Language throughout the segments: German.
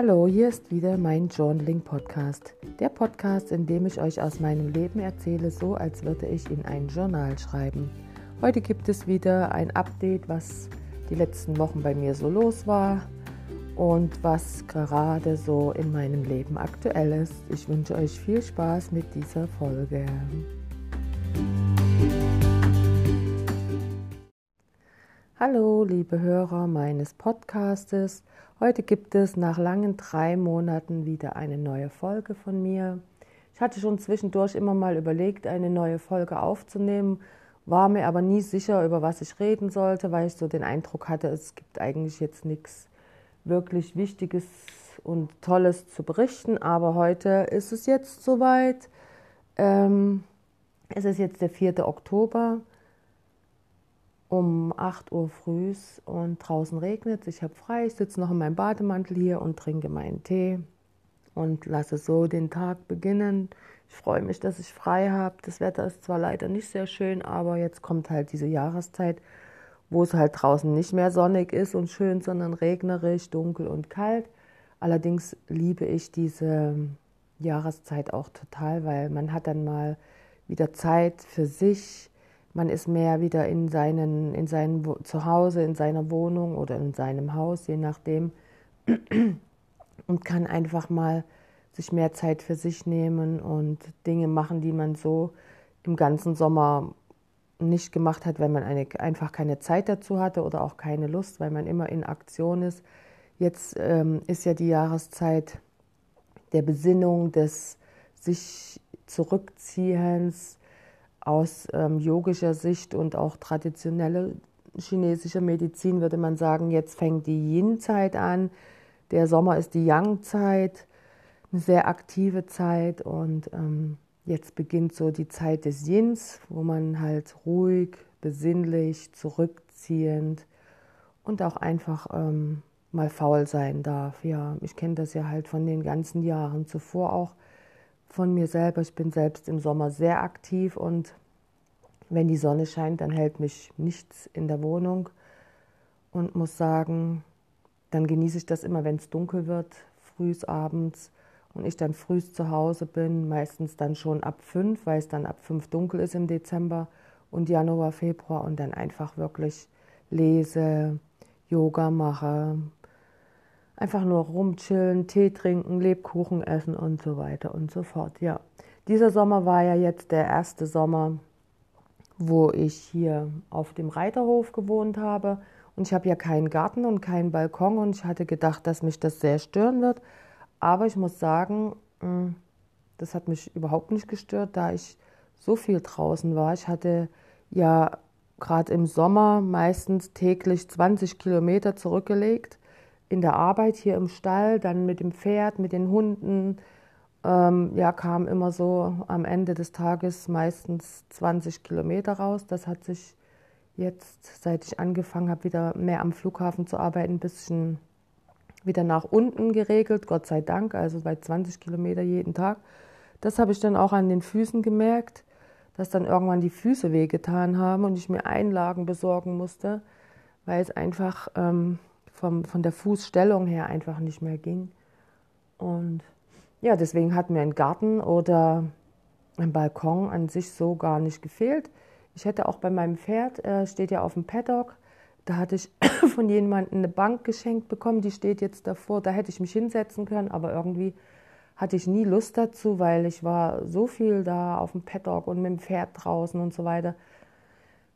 Hallo, hier ist wieder mein Journaling Podcast. Der Podcast, in dem ich euch aus meinem Leben erzähle, so als würde ich in ein Journal schreiben. Heute gibt es wieder ein Update, was die letzten Wochen bei mir so los war und was gerade so in meinem Leben aktuell ist. Ich wünsche euch viel Spaß mit dieser Folge. Hallo, liebe Hörer meines Podcastes. Heute gibt es nach langen drei Monaten wieder eine neue Folge von mir. Ich hatte schon zwischendurch immer mal überlegt, eine neue Folge aufzunehmen, war mir aber nie sicher, über was ich reden sollte, weil ich so den Eindruck hatte, es gibt eigentlich jetzt nichts wirklich Wichtiges und Tolles zu berichten. Aber heute ist es jetzt soweit. Ähm, es ist jetzt der 4. Oktober um 8 Uhr früh und draußen regnet. Ich habe frei, ich sitze noch in meinem Bademantel hier und trinke meinen Tee und lasse so den Tag beginnen. Ich freue mich, dass ich frei habe. Das Wetter ist zwar leider nicht sehr schön, aber jetzt kommt halt diese Jahreszeit, wo es halt draußen nicht mehr sonnig ist und schön, sondern regnerisch, dunkel und kalt. Allerdings liebe ich diese Jahreszeit auch total, weil man hat dann mal wieder Zeit für sich, man ist mehr wieder in seinen, in seinem Zuhause, in seiner Wohnung oder in seinem Haus, je nachdem, und kann einfach mal sich mehr Zeit für sich nehmen und Dinge machen, die man so im ganzen Sommer nicht gemacht hat, weil man eine, einfach keine Zeit dazu hatte oder auch keine Lust, weil man immer in Aktion ist. Jetzt ähm, ist ja die Jahreszeit der Besinnung, des sich Zurückziehens, aus ähm, yogischer Sicht und auch traditioneller chinesischer Medizin würde man sagen, jetzt fängt die Yin-Zeit an, der Sommer ist die Yang-Zeit, eine sehr aktive Zeit und ähm, jetzt beginnt so die Zeit des Yins, wo man halt ruhig, besinnlich, zurückziehend und auch einfach ähm, mal faul sein darf. Ja, ich kenne das ja halt von den ganzen Jahren zuvor auch von mir selber. Ich bin selbst im Sommer sehr aktiv und wenn die Sonne scheint, dann hält mich nichts in der Wohnung und muss sagen, dann genieße ich das immer, wenn es dunkel wird, frühs abends und ich dann frühs zu Hause bin, meistens dann schon ab fünf, weil es dann ab fünf dunkel ist im Dezember und Januar, Februar und dann einfach wirklich lese, Yoga mache, einfach nur rumchillen, Tee trinken, Lebkuchen essen und so weiter und so fort. Ja, dieser Sommer war ja jetzt der erste Sommer, wo ich hier auf dem Reiterhof gewohnt habe. Und ich habe ja keinen Garten und keinen Balkon und ich hatte gedacht, dass mich das sehr stören wird. Aber ich muss sagen, mm, das hat mich überhaupt nicht gestört, da ich so viel draußen war. Ich hatte ja gerade im Sommer meistens täglich 20 Kilometer zurückgelegt in der Arbeit hier im Stall, dann mit dem Pferd, mit den Hunden. Ähm, ja, kam immer so am Ende des Tages meistens 20 Kilometer raus. Das hat sich jetzt, seit ich angefangen habe, wieder mehr am Flughafen zu arbeiten, ein bisschen wieder nach unten geregelt, Gott sei Dank, also bei 20 Kilometer jeden Tag. Das habe ich dann auch an den Füßen gemerkt, dass dann irgendwann die Füße wehgetan haben und ich mir Einlagen besorgen musste, weil es einfach ähm, vom, von der Fußstellung her einfach nicht mehr ging. Und ja, deswegen hat mir ein Garten oder ein Balkon an sich so gar nicht gefehlt. Ich hätte auch bei meinem Pferd, äh, steht ja auf dem Paddock, da hatte ich von jemandem eine Bank geschenkt bekommen, die steht jetzt davor, da hätte ich mich hinsetzen können, aber irgendwie hatte ich nie Lust dazu, weil ich war so viel da auf dem Paddock und mit dem Pferd draußen und so weiter,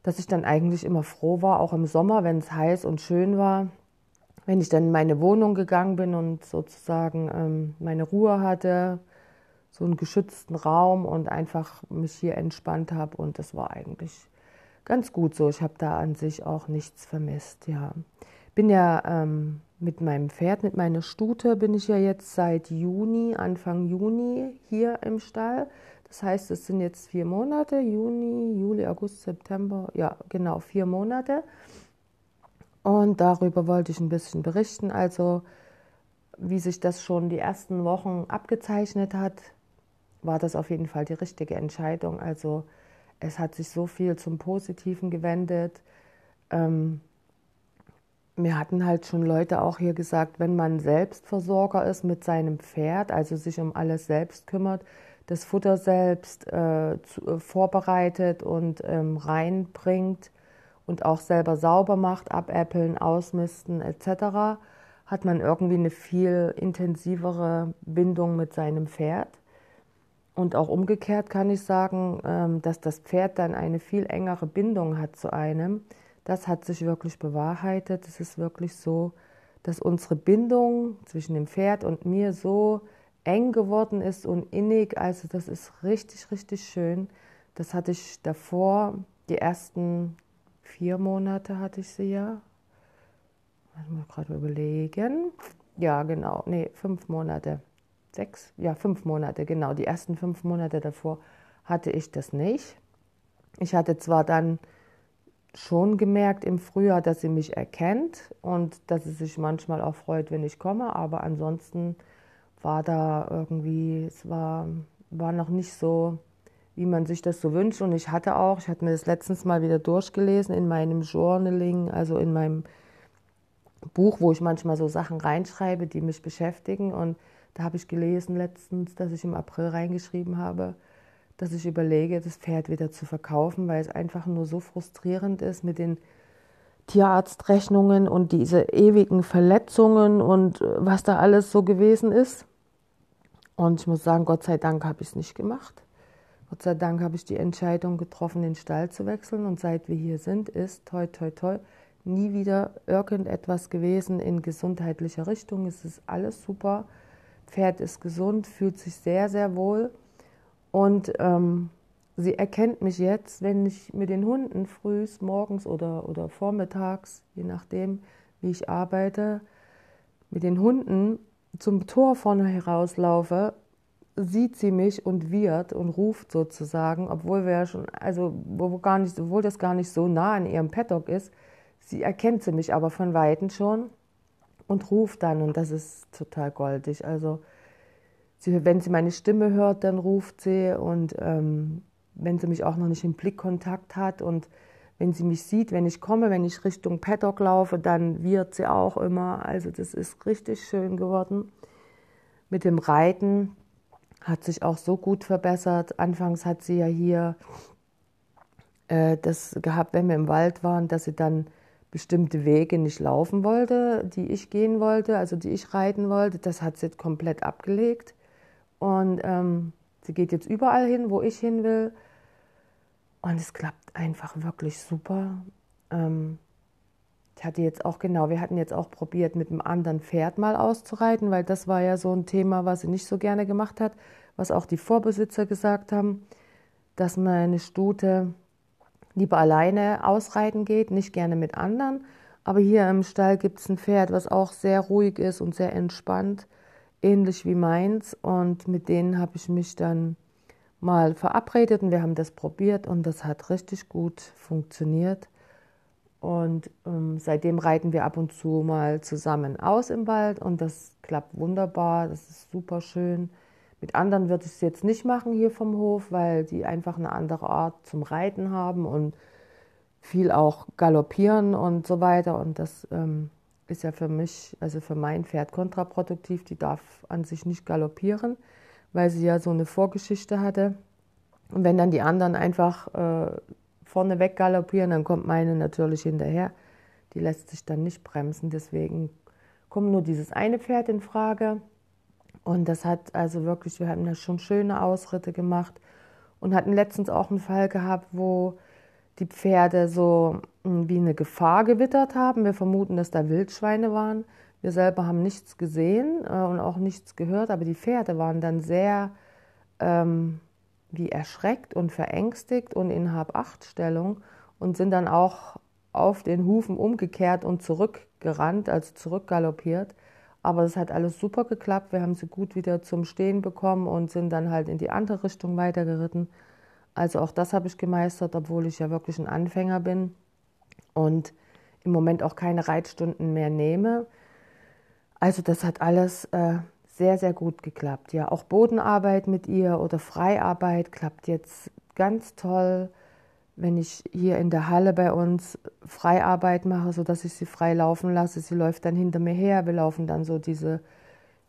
dass ich dann eigentlich immer froh war, auch im Sommer, wenn es heiß und schön war, wenn ich dann in meine Wohnung gegangen bin und sozusagen ähm, meine Ruhe hatte, so einen geschützten Raum und einfach mich hier entspannt habe und das war eigentlich ganz gut so. Ich habe da an sich auch nichts vermisst, ja. Bin ja ähm, mit meinem Pferd, mit meiner Stute, bin ich ja jetzt seit Juni, Anfang Juni hier im Stall. Das heißt, es sind jetzt vier Monate, Juni, Juli, August, September, ja genau, vier Monate. Und darüber wollte ich ein bisschen berichten. Also, wie sich das schon die ersten Wochen abgezeichnet hat, war das auf jeden Fall die richtige Entscheidung. Also, es hat sich so viel zum Positiven gewendet. Ähm, mir hatten halt schon Leute auch hier gesagt, wenn man Selbstversorger ist mit seinem Pferd, also sich um alles selbst kümmert, das Futter selbst äh, zu, äh, vorbereitet und ähm, reinbringt und auch selber sauber macht, abäppeln, ausmisten etc., hat man irgendwie eine viel intensivere Bindung mit seinem Pferd. Und auch umgekehrt kann ich sagen, ähm, dass das Pferd dann eine viel engere Bindung hat zu einem. Das hat sich wirklich bewahrheitet. Es ist wirklich so, dass unsere Bindung zwischen dem Pferd und mir so eng geworden ist und innig. Also das ist richtig, richtig schön. Das hatte ich davor, die ersten vier Monate hatte ich sie ja. Ich muss gerade überlegen. Ja, genau. Nee, fünf Monate. Sechs, ja, fünf Monate, genau. Die ersten fünf Monate davor hatte ich das nicht. Ich hatte zwar dann schon gemerkt im Frühjahr, dass sie mich erkennt und dass sie sich manchmal auch freut, wenn ich komme, aber ansonsten war da irgendwie, es war, war noch nicht so, wie man sich das so wünscht. Und ich hatte auch, ich hatte mir das letztens mal wieder durchgelesen in meinem Journaling, also in meinem Buch, wo ich manchmal so Sachen reinschreibe, die mich beschäftigen. Und da habe ich gelesen letztens, dass ich im April reingeschrieben habe, dass ich überlege, das Pferd wieder zu verkaufen, weil es einfach nur so frustrierend ist mit den Tierarztrechnungen und diese ewigen Verletzungen und äh, was da alles so gewesen ist. Und ich muss sagen, Gott sei Dank habe ich es nicht gemacht. Gott sei Dank habe ich die Entscheidung getroffen, den Stall zu wechseln. Und seit wir hier sind, ist toi, toi, toi, nie wieder irgendetwas gewesen in gesundheitlicher Richtung. Es ist alles super. Pferd ist gesund, fühlt sich sehr, sehr wohl. Und ähm, sie erkennt mich jetzt, wenn ich mit den Hunden frühs, morgens oder, oder vormittags, je nachdem, wie ich arbeite, mit den Hunden zum Tor vorne herauslaufe, sieht sie mich und wird und ruft sozusagen, obwohl wir schon, also wo gar nicht, obwohl das gar nicht so nah an ihrem Paddock ist, sie erkennt sie mich aber von Weitem schon und ruft dann und das ist total goldig. Also sie, wenn sie meine Stimme hört, dann ruft sie und ähm, wenn sie mich auch noch nicht im Blickkontakt hat und wenn sie mich sieht, wenn ich komme, wenn ich Richtung Paddock laufe, dann wird sie auch immer. Also das ist richtig schön geworden. Mit dem Reiten hat sich auch so gut verbessert. Anfangs hat sie ja hier äh, das gehabt, wenn wir im Wald waren, dass sie dann bestimmte Wege nicht laufen wollte, die ich gehen wollte, also die ich reiten wollte. Das hat sie komplett abgelegt. Und ähm, sie geht jetzt überall hin, wo ich hin will. Und es klappt einfach wirklich super. Ähm, ich hatte jetzt auch, genau, wir hatten jetzt auch probiert, mit einem anderen Pferd mal auszureiten, weil das war ja so ein Thema, was sie nicht so gerne gemacht hat, was auch die Vorbesitzer gesagt haben, dass meine Stute lieber alleine ausreiten geht, nicht gerne mit anderen. Aber hier im Stall gibt es ein Pferd, was auch sehr ruhig ist und sehr entspannt, ähnlich wie meins. Und mit denen habe ich mich dann mal verabredet und wir haben das probiert und das hat richtig gut funktioniert. Und ähm, seitdem reiten wir ab und zu mal zusammen aus im Wald und das klappt wunderbar, das ist super schön. Mit anderen würde ich es jetzt nicht machen hier vom Hof, weil die einfach eine andere Art zum Reiten haben und viel auch galoppieren und so weiter. Und das ähm, ist ja für mich, also für mein Pferd kontraproduktiv. Die darf an sich nicht galoppieren weil sie ja so eine Vorgeschichte hatte. Und wenn dann die anderen einfach äh, vorne weg galoppieren, dann kommt meine natürlich hinterher. Die lässt sich dann nicht bremsen. Deswegen kommt nur dieses eine Pferd in Frage. Und das hat also wirklich, wir haben da schon schöne Ausritte gemacht und hatten letztens auch einen Fall gehabt, wo die Pferde so hm, wie eine Gefahr gewittert haben. Wir vermuten, dass da Wildschweine waren. Wir selber haben nichts gesehen äh, und auch nichts gehört, aber die Pferde waren dann sehr ähm, wie erschreckt und verängstigt und in Hab-Acht-Stellung und sind dann auch auf den Hufen umgekehrt und zurückgerannt, also zurückgaloppiert. Aber es hat alles super geklappt. Wir haben sie gut wieder zum Stehen bekommen und sind dann halt in die andere Richtung weitergeritten. Also auch das habe ich gemeistert, obwohl ich ja wirklich ein Anfänger bin und im Moment auch keine Reitstunden mehr nehme. Also das hat alles äh, sehr, sehr gut geklappt. Ja, auch Bodenarbeit mit ihr oder Freiarbeit klappt jetzt ganz toll. wenn ich hier in der Halle bei uns Freiarbeit mache, sodass ich sie frei laufen lasse. Sie läuft dann hinter mir her. Wir laufen dann so diese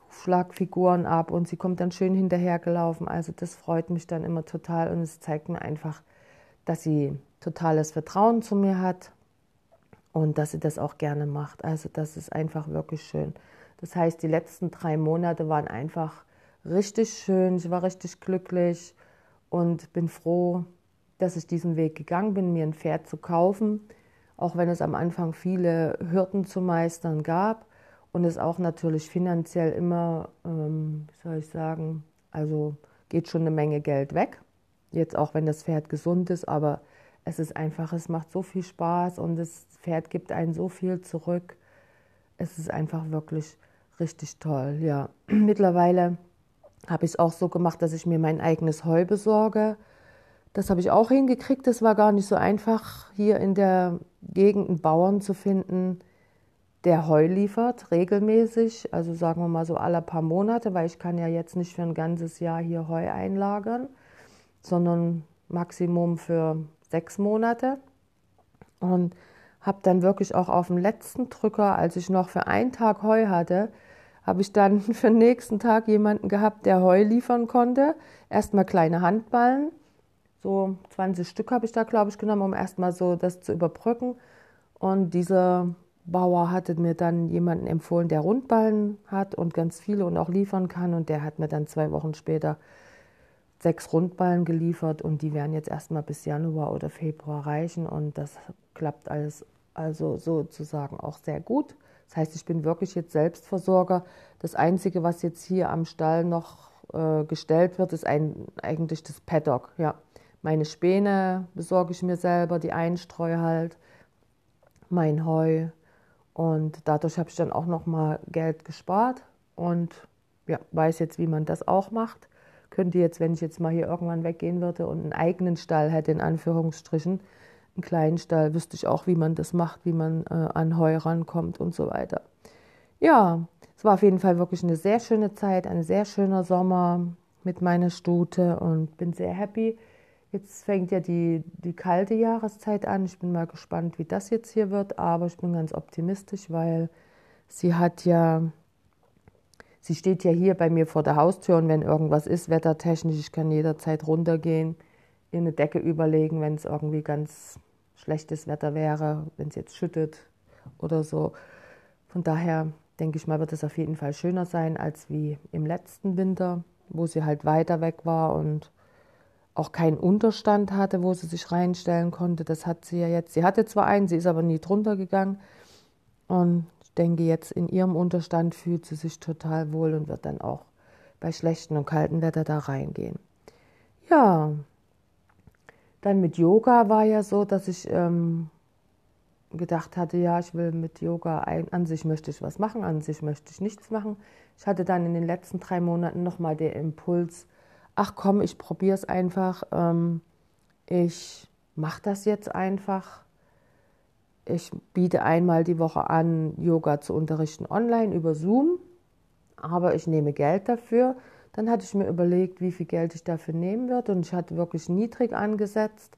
Schlagfiguren ab und sie kommt dann schön hinterhergelaufen. Also das freut mich dann immer total und es zeigt mir einfach, dass sie totales Vertrauen zu mir hat und dass sie das auch gerne macht. Also das ist einfach wirklich schön. Das heißt, die letzten drei Monate waren einfach richtig schön. Ich war richtig glücklich und bin froh, dass ich diesen Weg gegangen bin, mir ein Pferd zu kaufen, auch wenn es am Anfang viele Hürden zu meistern gab und es auch natürlich finanziell immer, ähm, wie soll ich sagen, also geht schon eine Menge Geld weg. Jetzt auch wenn das Pferd gesund ist, aber es ist einfach, es macht so viel Spaß und das Pferd gibt einen so viel zurück. Es ist einfach wirklich richtig toll. Ja, mittlerweile habe ich es auch so gemacht, dass ich mir mein eigenes Heu besorge. Das habe ich auch hingekriegt. Das war gar nicht so einfach, hier in der Gegend einen Bauern zu finden, der Heu liefert, regelmäßig. Also sagen wir mal so alle paar Monate, weil ich kann ja jetzt nicht für ein ganzes Jahr hier Heu einlagern, sondern Maximum für sechs Monate. Und habe dann wirklich auch auf dem letzten Drücker, als ich noch für einen Tag Heu hatte, habe ich dann für den nächsten Tag jemanden gehabt, der Heu liefern konnte. Erstmal kleine Handballen, so 20 Stück habe ich da, glaube ich, genommen, um erstmal so das zu überbrücken. Und dieser Bauer hatte mir dann jemanden empfohlen, der Rundballen hat und ganz viele und auch liefern kann. Und der hat mir dann zwei Wochen später sechs Rundballen geliefert und die werden jetzt erstmal bis Januar oder Februar reichen. Und das klappt alles also sozusagen auch sehr gut. Das heißt, ich bin wirklich jetzt Selbstversorger. Das Einzige, was jetzt hier am Stall noch äh, gestellt wird, ist ein, eigentlich das Paddock. Ja. Meine Späne besorge ich mir selber, die Einstreu halt, mein Heu. Und dadurch habe ich dann auch noch mal Geld gespart und ja, weiß jetzt, wie man das auch macht. Könnte jetzt, wenn ich jetzt mal hier irgendwann weggehen würde und einen eigenen Stall hätte, in Anführungsstrichen, einen kleinen Stall, wüsste ich auch, wie man das macht, wie man äh, an Heu rankommt und so weiter. Ja, es war auf jeden Fall wirklich eine sehr schöne Zeit, ein sehr schöner Sommer mit meiner Stute und bin sehr happy. Jetzt fängt ja die, die kalte Jahreszeit an. Ich bin mal gespannt, wie das jetzt hier wird, aber ich bin ganz optimistisch, weil sie hat ja, sie steht ja hier bei mir vor der Haustür und wenn irgendwas ist, wettertechnisch, ich kann jederzeit runtergehen ihr eine Decke überlegen, wenn es irgendwie ganz schlechtes Wetter wäre, wenn es jetzt schüttet oder so. Von daher denke ich mal, wird es auf jeden Fall schöner sein als wie im letzten Winter, wo sie halt weiter weg war und auch keinen Unterstand hatte, wo sie sich reinstellen konnte. Das hat sie ja jetzt. Sie hatte zwar einen, sie ist aber nie drunter gegangen. Und denke, jetzt in ihrem Unterstand fühlt sie sich total wohl und wird dann auch bei schlechtem und kaltem Wetter da reingehen. Ja, dann mit Yoga war ja so, dass ich ähm, gedacht hatte, ja, ich will mit Yoga, ein, an sich möchte ich was machen, an sich möchte ich nichts machen. Ich hatte dann in den letzten drei Monaten nochmal den Impuls, ach komm, ich probiere es einfach, ähm, ich mache das jetzt einfach. Ich biete einmal die Woche an, Yoga zu unterrichten online über Zoom, aber ich nehme Geld dafür. Dann hatte ich mir überlegt, wie viel Geld ich dafür nehmen würde und ich hatte wirklich niedrig angesetzt.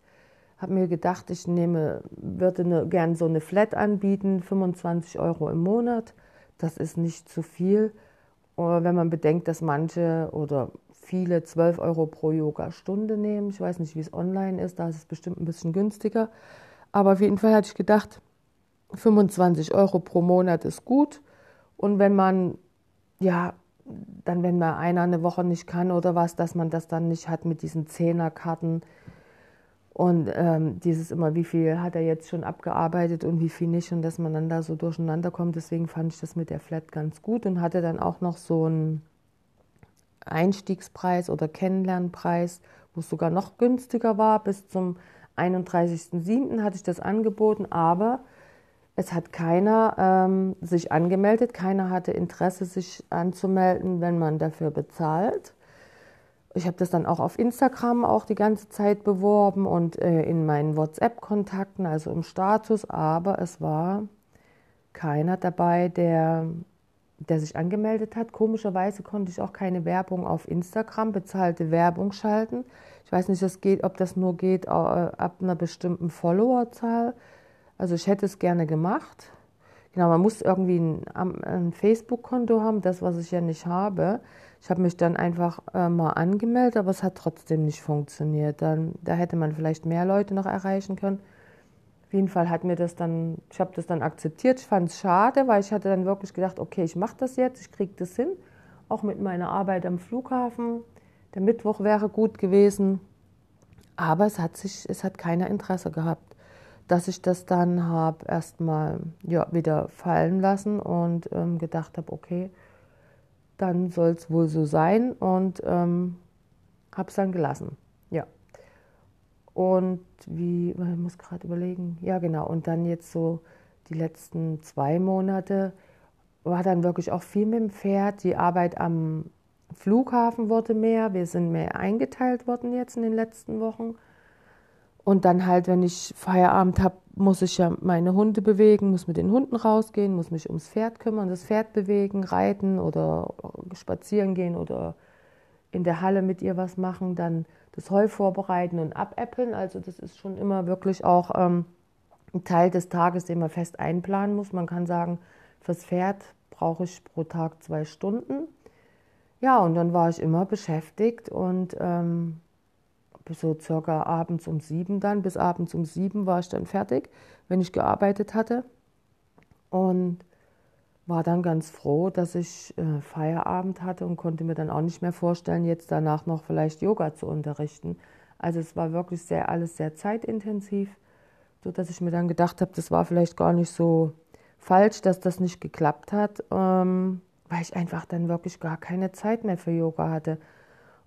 Habe mir gedacht, ich nehme, würde eine, gern so eine Flat anbieten, 25 Euro im Monat. Das ist nicht zu viel. Wenn man bedenkt, dass manche oder viele 12 Euro pro Yoga-Stunde nehmen. Ich weiß nicht, wie es online ist, da ist es bestimmt ein bisschen günstiger. Aber auf jeden Fall hatte ich gedacht, 25 Euro pro Monat ist gut. Und wenn man ja dann, wenn mal einer eine Woche nicht kann oder was, dass man das dann nicht hat mit diesen Zehnerkarten und ähm, dieses immer, wie viel hat er jetzt schon abgearbeitet und wie viel nicht und dass man dann da so durcheinander kommt. Deswegen fand ich das mit der Flat ganz gut und hatte dann auch noch so einen Einstiegspreis oder Kennenlernpreis, wo es sogar noch günstiger war. Bis zum 31.07. hatte ich das angeboten, aber es hat keiner ähm, sich angemeldet, keiner hatte Interesse, sich anzumelden, wenn man dafür bezahlt. Ich habe das dann auch auf Instagram auch die ganze Zeit beworben und äh, in meinen WhatsApp-Kontakten, also im Status, aber es war keiner dabei, der der sich angemeldet hat. Komischerweise konnte ich auch keine Werbung auf Instagram, bezahlte Werbung schalten. Ich weiß nicht, das geht, ob das nur geht äh, ab einer bestimmten Followerzahl. Also ich hätte es gerne gemacht. Genau, man muss irgendwie ein, ein Facebook-Konto haben, das, was ich ja nicht habe. Ich habe mich dann einfach äh, mal angemeldet, aber es hat trotzdem nicht funktioniert. Dann, da hätte man vielleicht mehr Leute noch erreichen können. Jeden Fall hat mir das dann, ich habe das dann akzeptiert. Ich fand es schade, weil ich hatte dann wirklich gedacht, okay, ich mache das jetzt, ich kriege das hin. Auch mit meiner Arbeit am Flughafen. Der Mittwoch wäre gut gewesen. Aber es hat sich, es hat keiner Interesse gehabt, dass ich das dann habe erstmal ja, wieder fallen lassen und ähm, gedacht habe, okay, dann soll es wohl so sein und ähm, habe es dann gelassen. Und wie, ich muss gerade überlegen, ja genau, und dann jetzt so die letzten zwei Monate war dann wirklich auch viel mit dem Pferd. Die Arbeit am Flughafen wurde mehr, wir sind mehr eingeteilt worden jetzt in den letzten Wochen. Und dann halt, wenn ich Feierabend habe, muss ich ja meine Hunde bewegen, muss mit den Hunden rausgehen, muss mich ums Pferd kümmern, das Pferd bewegen, reiten oder spazieren gehen oder in der Halle mit ihr was machen, dann das Heu vorbereiten und abäppeln. Also das ist schon immer wirklich auch ähm, ein Teil des Tages, den man fest einplanen muss. Man kann sagen, fürs Pferd brauche ich pro Tag zwei Stunden. Ja, und dann war ich immer beschäftigt und ähm, so circa abends um sieben dann, bis abends um sieben war ich dann fertig, wenn ich gearbeitet hatte. Und war dann ganz froh, dass ich äh, Feierabend hatte und konnte mir dann auch nicht mehr vorstellen, jetzt danach noch vielleicht Yoga zu unterrichten. Also es war wirklich sehr alles sehr zeitintensiv, so dass ich mir dann gedacht habe, das war vielleicht gar nicht so falsch, dass das nicht geklappt hat, ähm, weil ich einfach dann wirklich gar keine Zeit mehr für Yoga hatte.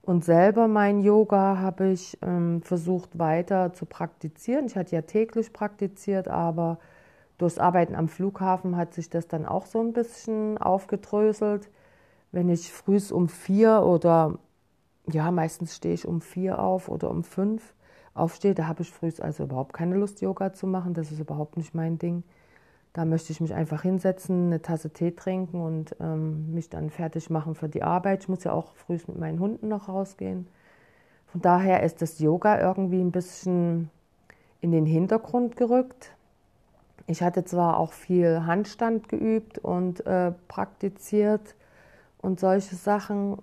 Und selber mein Yoga habe ich ähm, versucht weiter zu praktizieren. Ich hatte ja täglich praktiziert, aber durchs Arbeiten am Flughafen hat sich das dann auch so ein bisschen aufgedröselt. Wenn ich früh um vier oder ja, meistens stehe ich um vier auf oder um fünf aufstehe, da habe ich früh also überhaupt keine Lust, Yoga zu machen. Das ist überhaupt nicht mein Ding. Da möchte ich mich einfach hinsetzen, eine Tasse Tee trinken und ähm, mich dann fertig machen für die Arbeit. Ich muss ja auch früh mit meinen Hunden noch rausgehen. Von daher ist das Yoga irgendwie ein bisschen in den Hintergrund gerückt. Ich hatte zwar auch viel Handstand geübt und äh, praktiziert und solche Sachen,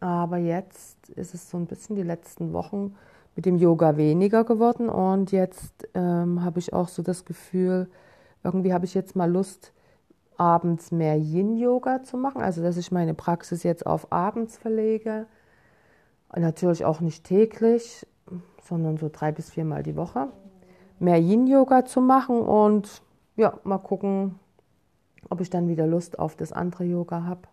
aber jetzt ist es so ein bisschen die letzten Wochen mit dem Yoga weniger geworden und jetzt ähm, habe ich auch so das Gefühl, irgendwie habe ich jetzt mal Lust, abends mehr Yin-Yoga zu machen, also dass ich meine Praxis jetzt auf abends verlege. Natürlich auch nicht täglich, sondern so drei bis viermal die Woche. Mehr Yin-Yoga zu machen und ja, mal gucken, ob ich dann wieder Lust auf das andere Yoga habe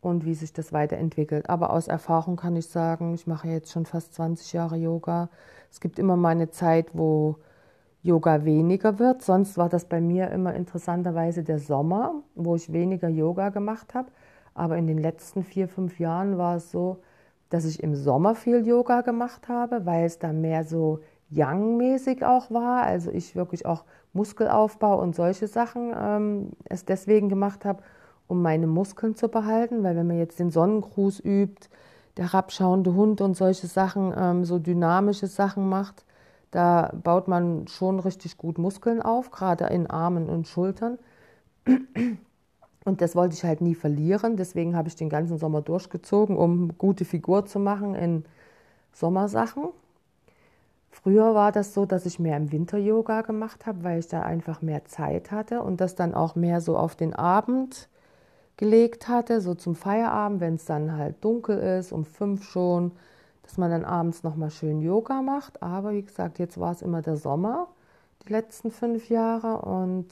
und wie sich das weiterentwickelt. Aber aus Erfahrung kann ich sagen, ich mache jetzt schon fast 20 Jahre Yoga. Es gibt immer mal eine Zeit, wo Yoga weniger wird. Sonst war das bei mir immer interessanterweise der Sommer, wo ich weniger Yoga gemacht habe. Aber in den letzten vier, fünf Jahren war es so, dass ich im Sommer viel Yoga gemacht habe, weil es da mehr so Yang-mäßig auch war. Also ich wirklich auch Muskelaufbau und solche Sachen ähm, es deswegen gemacht habe, um meine Muskeln zu behalten. Weil wenn man jetzt den Sonnengruß übt, der herabschauende Hund und solche Sachen, ähm, so dynamische Sachen macht, da baut man schon richtig gut Muskeln auf, gerade in Armen und Schultern. Und das wollte ich halt nie verlieren. Deswegen habe ich den ganzen Sommer durchgezogen, um gute Figur zu machen in Sommersachen. Früher war das so, dass ich mehr im Winter Yoga gemacht habe, weil ich da einfach mehr Zeit hatte und das dann auch mehr so auf den Abend gelegt hatte, so zum Feierabend, wenn es dann halt dunkel ist, um fünf schon, dass man dann abends nochmal schön Yoga macht. Aber wie gesagt, jetzt war es immer der Sommer, die letzten fünf Jahre. Und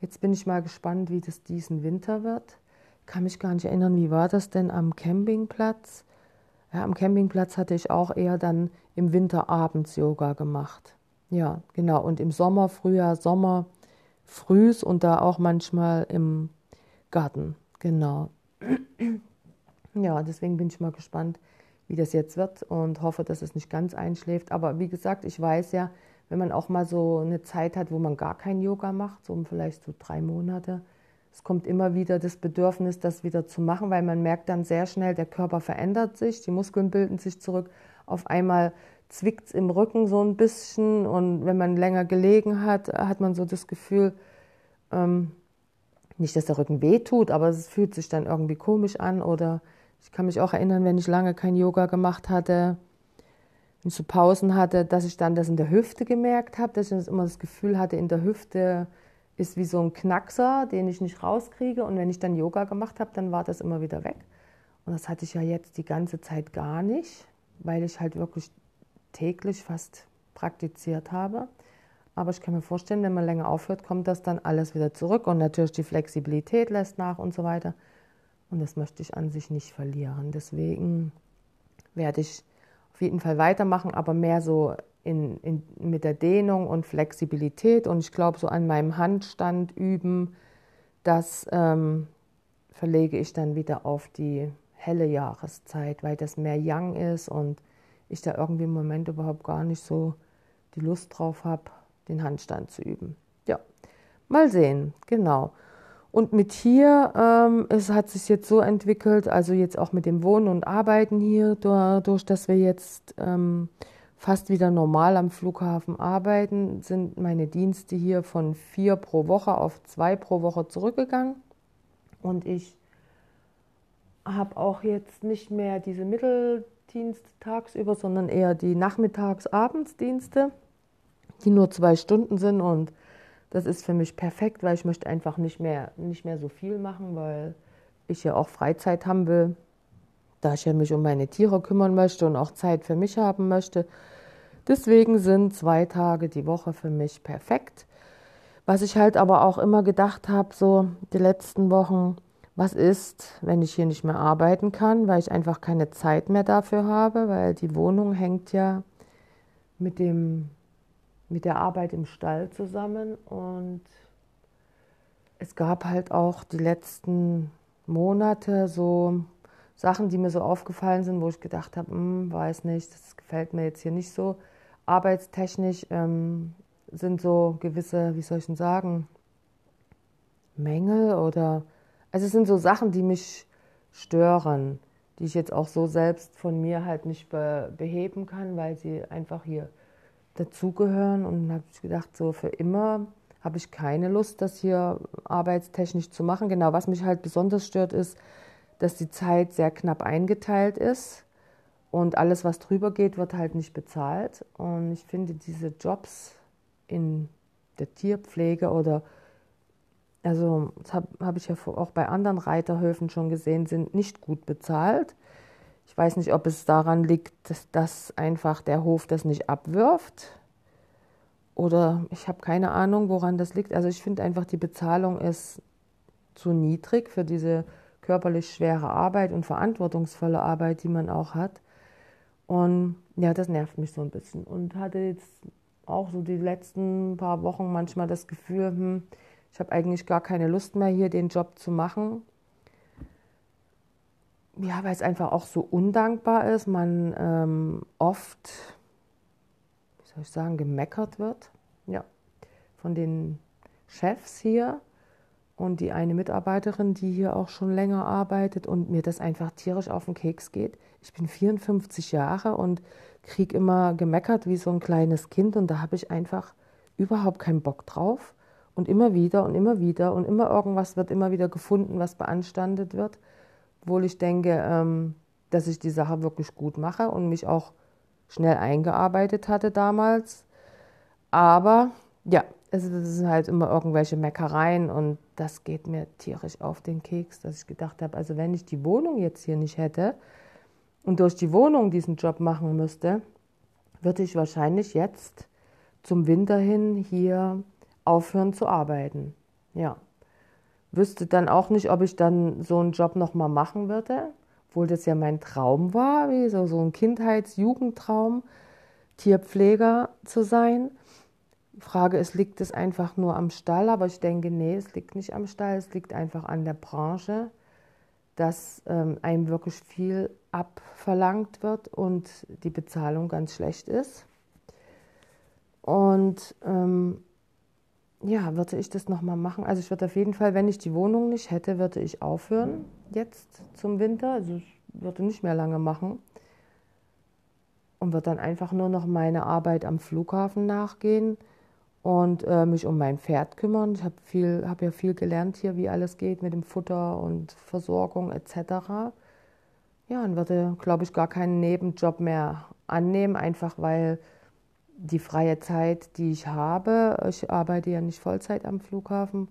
jetzt bin ich mal gespannt, wie das diesen Winter wird. Ich kann mich gar nicht erinnern, wie war das denn am Campingplatz? Ja, am Campingplatz hatte ich auch eher dann im Winter abends Yoga gemacht. Ja, genau. Und im Sommer, Frühjahr, Sommer, frühs und da auch manchmal im Garten. Genau. Ja, deswegen bin ich mal gespannt, wie das jetzt wird und hoffe, dass es nicht ganz einschläft. Aber wie gesagt, ich weiß ja, wenn man auch mal so eine Zeit hat, wo man gar kein Yoga macht, so vielleicht so drei Monate, es kommt immer wieder das Bedürfnis, das wieder zu machen, weil man merkt dann sehr schnell, der Körper verändert sich, die Muskeln bilden sich zurück. Auf einmal zwickt es im Rücken so ein bisschen und wenn man länger gelegen hat, hat man so das Gefühl, ähm, nicht, dass der Rücken weh tut, aber es fühlt sich dann irgendwie komisch an. Oder ich kann mich auch erinnern, wenn ich lange kein Yoga gemacht hatte, wenn ich so Pausen hatte, dass ich dann das in der Hüfte gemerkt habe, dass ich immer das Gefühl hatte, in der Hüfte ist wie so ein Knackser, den ich nicht rauskriege. Und wenn ich dann Yoga gemacht habe, dann war das immer wieder weg. Und das hatte ich ja jetzt die ganze Zeit gar nicht, weil ich halt wirklich täglich fast praktiziert habe. Aber ich kann mir vorstellen, wenn man länger aufhört, kommt das dann alles wieder zurück. Und natürlich die Flexibilität lässt nach und so weiter. Und das möchte ich an sich nicht verlieren. Deswegen werde ich auf jeden Fall weitermachen, aber mehr so in, in, mit der Dehnung und Flexibilität und ich glaube, so an meinem Handstand üben, das ähm, verlege ich dann wieder auf die helle Jahreszeit, weil das mehr Young ist und ich da irgendwie im Moment überhaupt gar nicht so die Lust drauf habe, den Handstand zu üben. Ja, mal sehen, genau. Und mit hier, ähm, es hat sich jetzt so entwickelt, also jetzt auch mit dem Wohnen und Arbeiten hier, dadurch, dass wir jetzt ähm, fast wieder normal am Flughafen arbeiten, sind meine Dienste hier von vier pro Woche auf zwei pro Woche zurückgegangen. Und ich habe auch jetzt nicht mehr diese Mitteldienste tagsüber, sondern eher die Nachmittags-Abendsdienste, die nur zwei Stunden sind. Und das ist für mich perfekt, weil ich möchte einfach nicht mehr, nicht mehr so viel machen, weil ich ja auch Freizeit haben will da ich ja mich um meine Tiere kümmern möchte und auch Zeit für mich haben möchte. Deswegen sind zwei Tage die Woche für mich perfekt. Was ich halt aber auch immer gedacht habe, so die letzten Wochen, was ist, wenn ich hier nicht mehr arbeiten kann, weil ich einfach keine Zeit mehr dafür habe, weil die Wohnung hängt ja mit, dem, mit der Arbeit im Stall zusammen und es gab halt auch die letzten Monate so Sachen, die mir so aufgefallen sind, wo ich gedacht habe, hm, weiß nicht, das gefällt mir jetzt hier nicht so. Arbeitstechnisch ähm, sind so gewisse, wie soll ich denn sagen, Mängel oder, also es sind so Sachen, die mich stören, die ich jetzt auch so selbst von mir halt nicht be beheben kann, weil sie einfach hier dazugehören. Und habe ich gedacht, so für immer habe ich keine Lust, das hier arbeitstechnisch zu machen. Genau, was mich halt besonders stört, ist, dass die Zeit sehr knapp eingeteilt ist und alles, was drüber geht, wird halt nicht bezahlt. Und ich finde, diese Jobs in der Tierpflege oder, also das habe hab ich ja auch bei anderen Reiterhöfen schon gesehen, sind nicht gut bezahlt. Ich weiß nicht, ob es daran liegt, dass, dass einfach der Hof das nicht abwirft. Oder ich habe keine Ahnung, woran das liegt. Also ich finde einfach, die Bezahlung ist zu niedrig für diese körperlich schwere Arbeit und verantwortungsvolle Arbeit, die man auch hat. Und ja, das nervt mich so ein bisschen. Und hatte jetzt auch so die letzten paar Wochen manchmal das Gefühl, hm, ich habe eigentlich gar keine Lust mehr, hier den Job zu machen. Ja, weil es einfach auch so undankbar ist, man ähm, oft, wie soll ich sagen, gemeckert wird. Ja, von den Chefs hier und die eine Mitarbeiterin, die hier auch schon länger arbeitet und mir das einfach tierisch auf den Keks geht. Ich bin 54 Jahre und kriege immer gemeckert wie so ein kleines Kind und da habe ich einfach überhaupt keinen Bock drauf. Und immer wieder und immer wieder und immer irgendwas wird immer wieder gefunden, was beanstandet wird, obwohl ich denke, ähm, dass ich die Sache wirklich gut mache und mich auch schnell eingearbeitet hatte damals. Aber ja, es sind halt immer irgendwelche Meckereien und das geht mir tierisch auf den Keks, dass ich gedacht habe, also wenn ich die Wohnung jetzt hier nicht hätte und durch die Wohnung diesen Job machen müsste, würde ich wahrscheinlich jetzt zum Winter hin hier aufhören zu arbeiten. Ja. Wüsste dann auch nicht, ob ich dann so einen Job nochmal machen würde, obwohl das ja mein Traum war, wie so, so ein Kindheits-Jugendtraum, Tierpfleger zu sein. Frage ist, liegt es einfach nur am Stall? Aber ich denke, nee, es liegt nicht am Stall, es liegt einfach an der Branche, dass ähm, einem wirklich viel abverlangt wird und die Bezahlung ganz schlecht ist. Und ähm, ja, würde ich das nochmal machen. Also ich würde auf jeden Fall, wenn ich die Wohnung nicht hätte, würde ich aufhören jetzt zum Winter. Also ich würde nicht mehr lange machen. Und würde dann einfach nur noch meine Arbeit am Flughafen nachgehen und äh, mich um mein Pferd kümmern. Ich habe habe ja viel gelernt hier, wie alles geht mit dem Futter und Versorgung etc. Ja, und würde, glaube ich, gar keinen Nebenjob mehr annehmen, einfach weil die freie Zeit, die ich habe, ich arbeite ja nicht Vollzeit am Flughafen,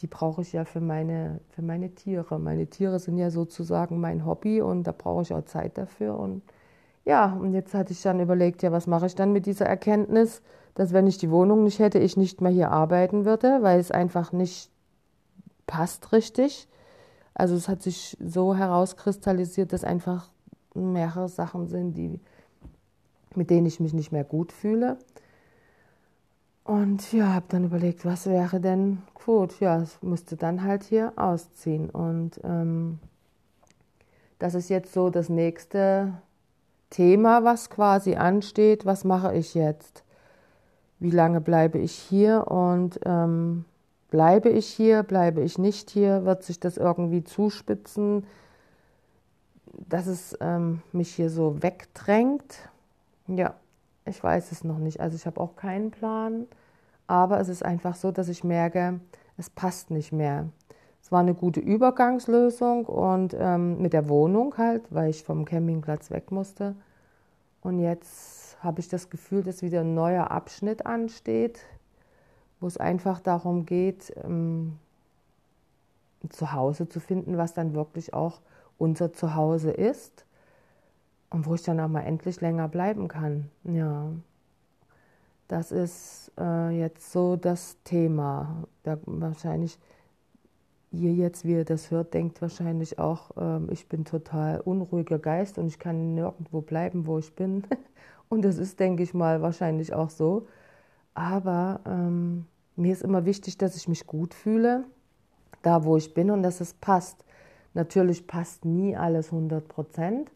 die brauche ich ja für meine, für meine Tiere. Meine Tiere sind ja sozusagen mein Hobby und da brauche ich auch Zeit dafür. Und ja, und jetzt hatte ich dann überlegt, ja, was mache ich dann mit dieser Erkenntnis, dass wenn ich die Wohnung nicht hätte, ich nicht mehr hier arbeiten würde, weil es einfach nicht passt richtig. Also es hat sich so herauskristallisiert, dass einfach mehrere Sachen sind, die mit denen ich mich nicht mehr gut fühle. Und ja, habe dann überlegt, was wäre denn gut? Ja, es musste dann halt hier ausziehen. Und ähm, das ist jetzt so das nächste Thema, was quasi ansteht. Was mache ich jetzt? Wie lange bleibe ich hier? Und ähm, bleibe ich hier? Bleibe ich nicht hier? Wird sich das irgendwie zuspitzen, dass es ähm, mich hier so wegdrängt? Ja, ich weiß es noch nicht. Also ich habe auch keinen Plan, aber es ist einfach so, dass ich merke, es passt nicht mehr. Es war eine gute Übergangslösung und ähm, mit der Wohnung halt, weil ich vom Campingplatz weg musste. Und jetzt habe ich das Gefühl, dass wieder ein neuer Abschnitt ansteht, wo es einfach darum geht, ähm, ein Zuhause zu finden, was dann wirklich auch unser Zuhause ist und wo ich dann auch mal endlich länger bleiben kann. Ja, das ist äh, jetzt so das Thema. Da wahrscheinlich ihr jetzt, wie ihr das hört, denkt wahrscheinlich auch, äh, ich bin total unruhiger Geist und ich kann nirgendwo bleiben, wo ich bin. und das ist, denke ich mal, wahrscheinlich auch so. Aber ähm, mir ist immer wichtig, dass ich mich gut fühle, da wo ich bin und dass es passt. Natürlich passt nie alles 100 Prozent,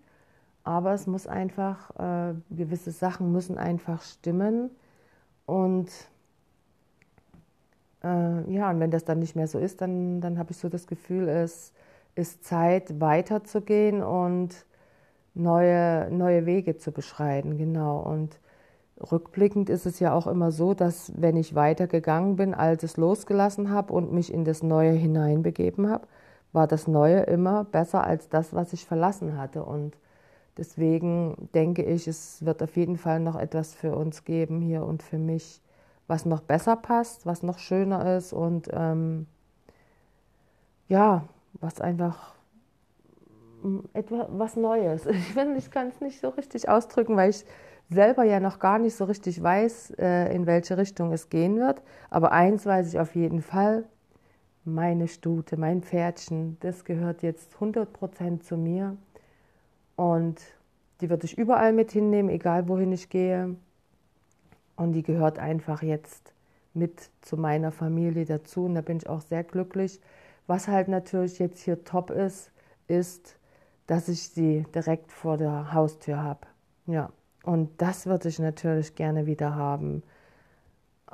aber es muss einfach, äh, gewisse Sachen müssen einfach stimmen. Und äh, ja, und wenn das dann nicht mehr so ist, dann, dann habe ich so das Gefühl, es ist Zeit, weiterzugehen und neue, neue Wege zu beschreiten. Genau. Und rückblickend ist es ja auch immer so, dass wenn ich weitergegangen bin, Altes losgelassen habe und mich in das Neue hineinbegeben habe, war das Neue immer besser als das, was ich verlassen hatte. Und Deswegen denke ich, es wird auf jeden Fall noch etwas für uns geben hier und für mich, was noch besser passt, was noch schöner ist und ähm, ja, was einfach mm, etwas was Neues. Ich, ich kann es nicht so richtig ausdrücken, weil ich selber ja noch gar nicht so richtig weiß, äh, in welche Richtung es gehen wird. Aber eins weiß ich auf jeden Fall, meine Stute, mein Pferdchen, das gehört jetzt 100% zu mir. Und die würde ich überall mit hinnehmen, egal wohin ich gehe. Und die gehört einfach jetzt mit zu meiner Familie dazu. Und da bin ich auch sehr glücklich. Was halt natürlich jetzt hier top ist, ist, dass ich sie direkt vor der Haustür habe. Ja, und das würde ich natürlich gerne wieder haben.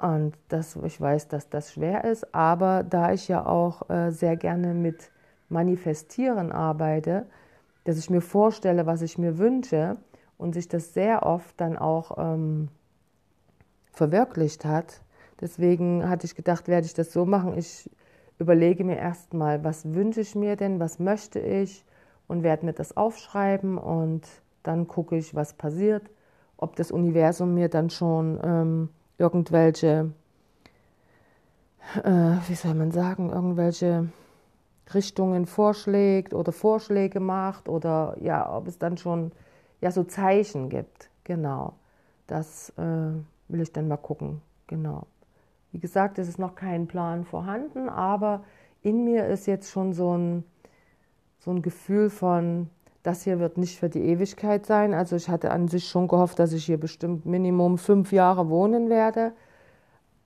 Und das, ich weiß, dass das schwer ist, aber da ich ja auch äh, sehr gerne mit Manifestieren arbeite, dass ich mir vorstelle, was ich mir wünsche und sich das sehr oft dann auch ähm, verwirklicht hat. Deswegen hatte ich gedacht, werde ich das so machen. Ich überlege mir erstmal, was wünsche ich mir denn, was möchte ich und werde mir das aufschreiben und dann gucke ich, was passiert, ob das Universum mir dann schon ähm, irgendwelche, äh, wie soll man sagen, irgendwelche Richtungen vorschlägt oder Vorschläge macht oder ja, ob es dann schon ja so Zeichen gibt. Genau. Das äh, will ich dann mal gucken. Genau. Wie gesagt, es ist noch kein Plan vorhanden, aber in mir ist jetzt schon so ein, so ein Gefühl von, das hier wird nicht für die Ewigkeit sein. Also ich hatte an sich schon gehofft, dass ich hier bestimmt Minimum fünf Jahre wohnen werde.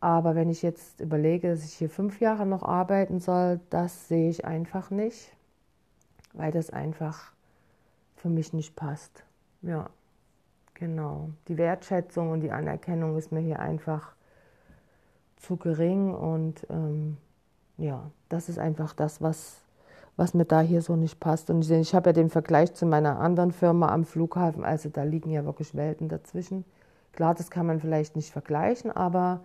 Aber wenn ich jetzt überlege, dass ich hier fünf Jahre noch arbeiten soll, das sehe ich einfach nicht, weil das einfach für mich nicht passt. Ja, genau. Die Wertschätzung und die Anerkennung ist mir hier einfach zu gering und ähm, ja, das ist einfach das, was, was mir da hier so nicht passt. Und ich, ich habe ja den Vergleich zu meiner anderen Firma am Flughafen, also da liegen ja wirklich Welten dazwischen. Klar, das kann man vielleicht nicht vergleichen, aber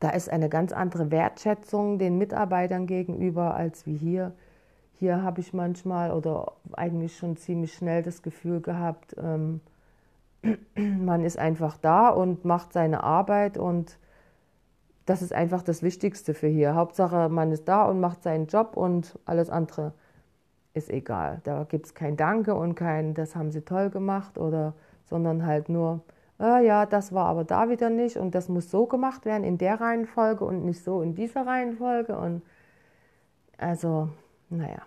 da ist eine ganz andere Wertschätzung den Mitarbeitern gegenüber als wie hier. Hier habe ich manchmal oder eigentlich schon ziemlich schnell das Gefühl gehabt, ähm, man ist einfach da und macht seine Arbeit und das ist einfach das Wichtigste für hier. Hauptsache, man ist da und macht seinen Job und alles andere ist egal. Da gibt es kein Danke und kein, das haben sie toll gemacht oder, sondern halt nur, äh, ja, das war aber da wieder nicht und das muss so gemacht werden in der Reihenfolge und nicht so in dieser Reihenfolge und also, naja.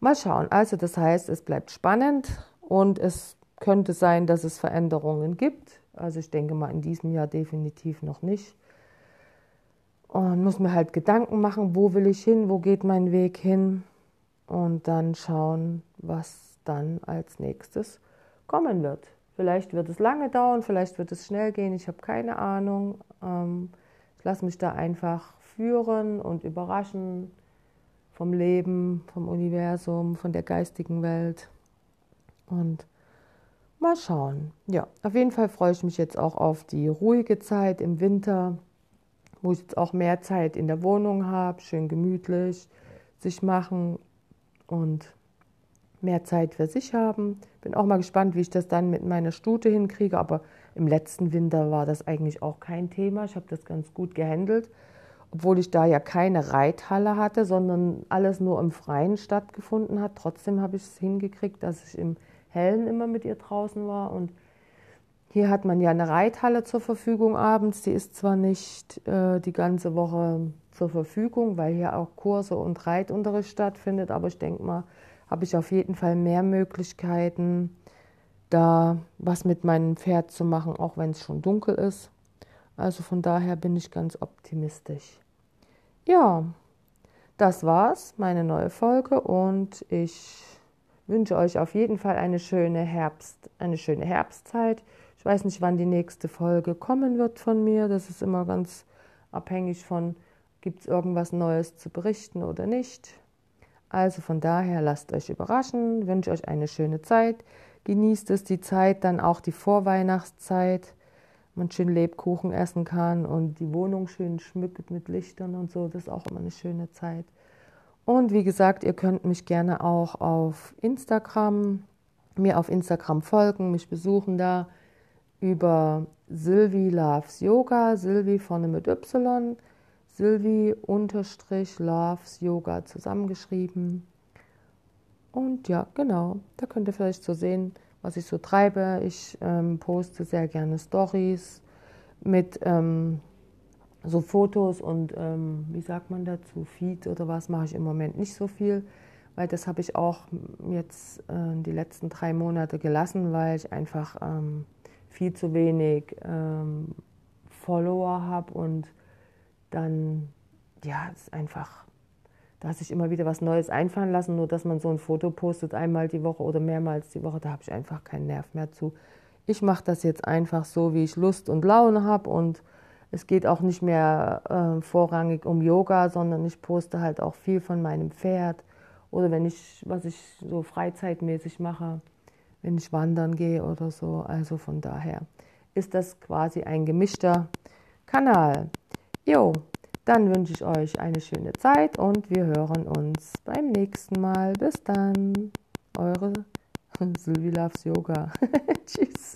Mal schauen. Also das heißt, es bleibt spannend und es könnte sein, dass es Veränderungen gibt. Also ich denke mal in diesem Jahr definitiv noch nicht. Und muss mir halt Gedanken machen, wo will ich hin, wo geht mein Weg hin und dann schauen, was dann als nächstes kommen wird. Vielleicht wird es lange dauern, vielleicht wird es schnell gehen, ich habe keine Ahnung. Ähm, ich lasse mich da einfach führen und überraschen vom Leben, vom Universum, von der geistigen Welt. Und mal schauen. Ja, auf jeden Fall freue ich mich jetzt auch auf die ruhige Zeit im Winter wo ich jetzt auch mehr Zeit in der Wohnung habe, schön gemütlich sich machen und mehr Zeit für sich haben. Bin auch mal gespannt, wie ich das dann mit meiner Stute hinkriege, aber im letzten Winter war das eigentlich auch kein Thema. Ich habe das ganz gut gehandelt, obwohl ich da ja keine Reithalle hatte, sondern alles nur im Freien stattgefunden hat. Trotzdem habe ich es hingekriegt, dass ich im Hellen immer mit ihr draußen war und hier hat man ja eine Reithalle zur Verfügung abends. Die ist zwar nicht äh, die ganze Woche zur Verfügung, weil hier auch Kurse und Reitunterricht stattfindet, aber ich denke mal, habe ich auf jeden Fall mehr Möglichkeiten, da was mit meinem Pferd zu machen, auch wenn es schon dunkel ist. Also von daher bin ich ganz optimistisch. Ja, das war's, meine neue Folge und ich wünsche euch auf jeden Fall eine schöne Herbst, eine schöne Herbstzeit. Ich weiß nicht, wann die nächste Folge kommen wird von mir. Das ist immer ganz abhängig von, gibt es irgendwas Neues zu berichten oder nicht. Also von daher lasst euch überraschen, wünsche euch eine schöne Zeit. Genießt es die Zeit, dann auch die Vorweihnachtszeit. Man schön Lebkuchen essen kann und die Wohnung schön schmückt mit Lichtern und so. Das ist auch immer eine schöne Zeit. Und wie gesagt, ihr könnt mich gerne auch auf Instagram, mir auf Instagram folgen, mich besuchen da über Sylvie Loves Yoga, Sylvie vorne mit Y, Sylvie unterstrich Loves Yoga zusammengeschrieben. Und ja, genau, da könnt ihr vielleicht so sehen, was ich so treibe. Ich ähm, poste sehr gerne Stories mit ähm, so Fotos und ähm, wie sagt man dazu, Feed oder was mache ich im Moment nicht so viel, weil das habe ich auch jetzt äh, die letzten drei Monate gelassen, weil ich einfach ähm, viel zu wenig ähm, Follower habe und dann, ja, es ist einfach, da sich immer wieder was Neues einfallen lassen, nur dass man so ein Foto postet einmal die Woche oder mehrmals die Woche, da habe ich einfach keinen Nerv mehr zu. Ich mache das jetzt einfach so, wie ich Lust und Laune habe und es geht auch nicht mehr äh, vorrangig um Yoga, sondern ich poste halt auch viel von meinem Pferd oder wenn ich, was ich so freizeitmäßig mache wenn ich wandern gehe oder so. Also von daher ist das quasi ein gemischter Kanal. Jo, dann wünsche ich euch eine schöne Zeit und wir hören uns beim nächsten Mal. Bis dann, eure Sylvie Loves Yoga. Tschüss.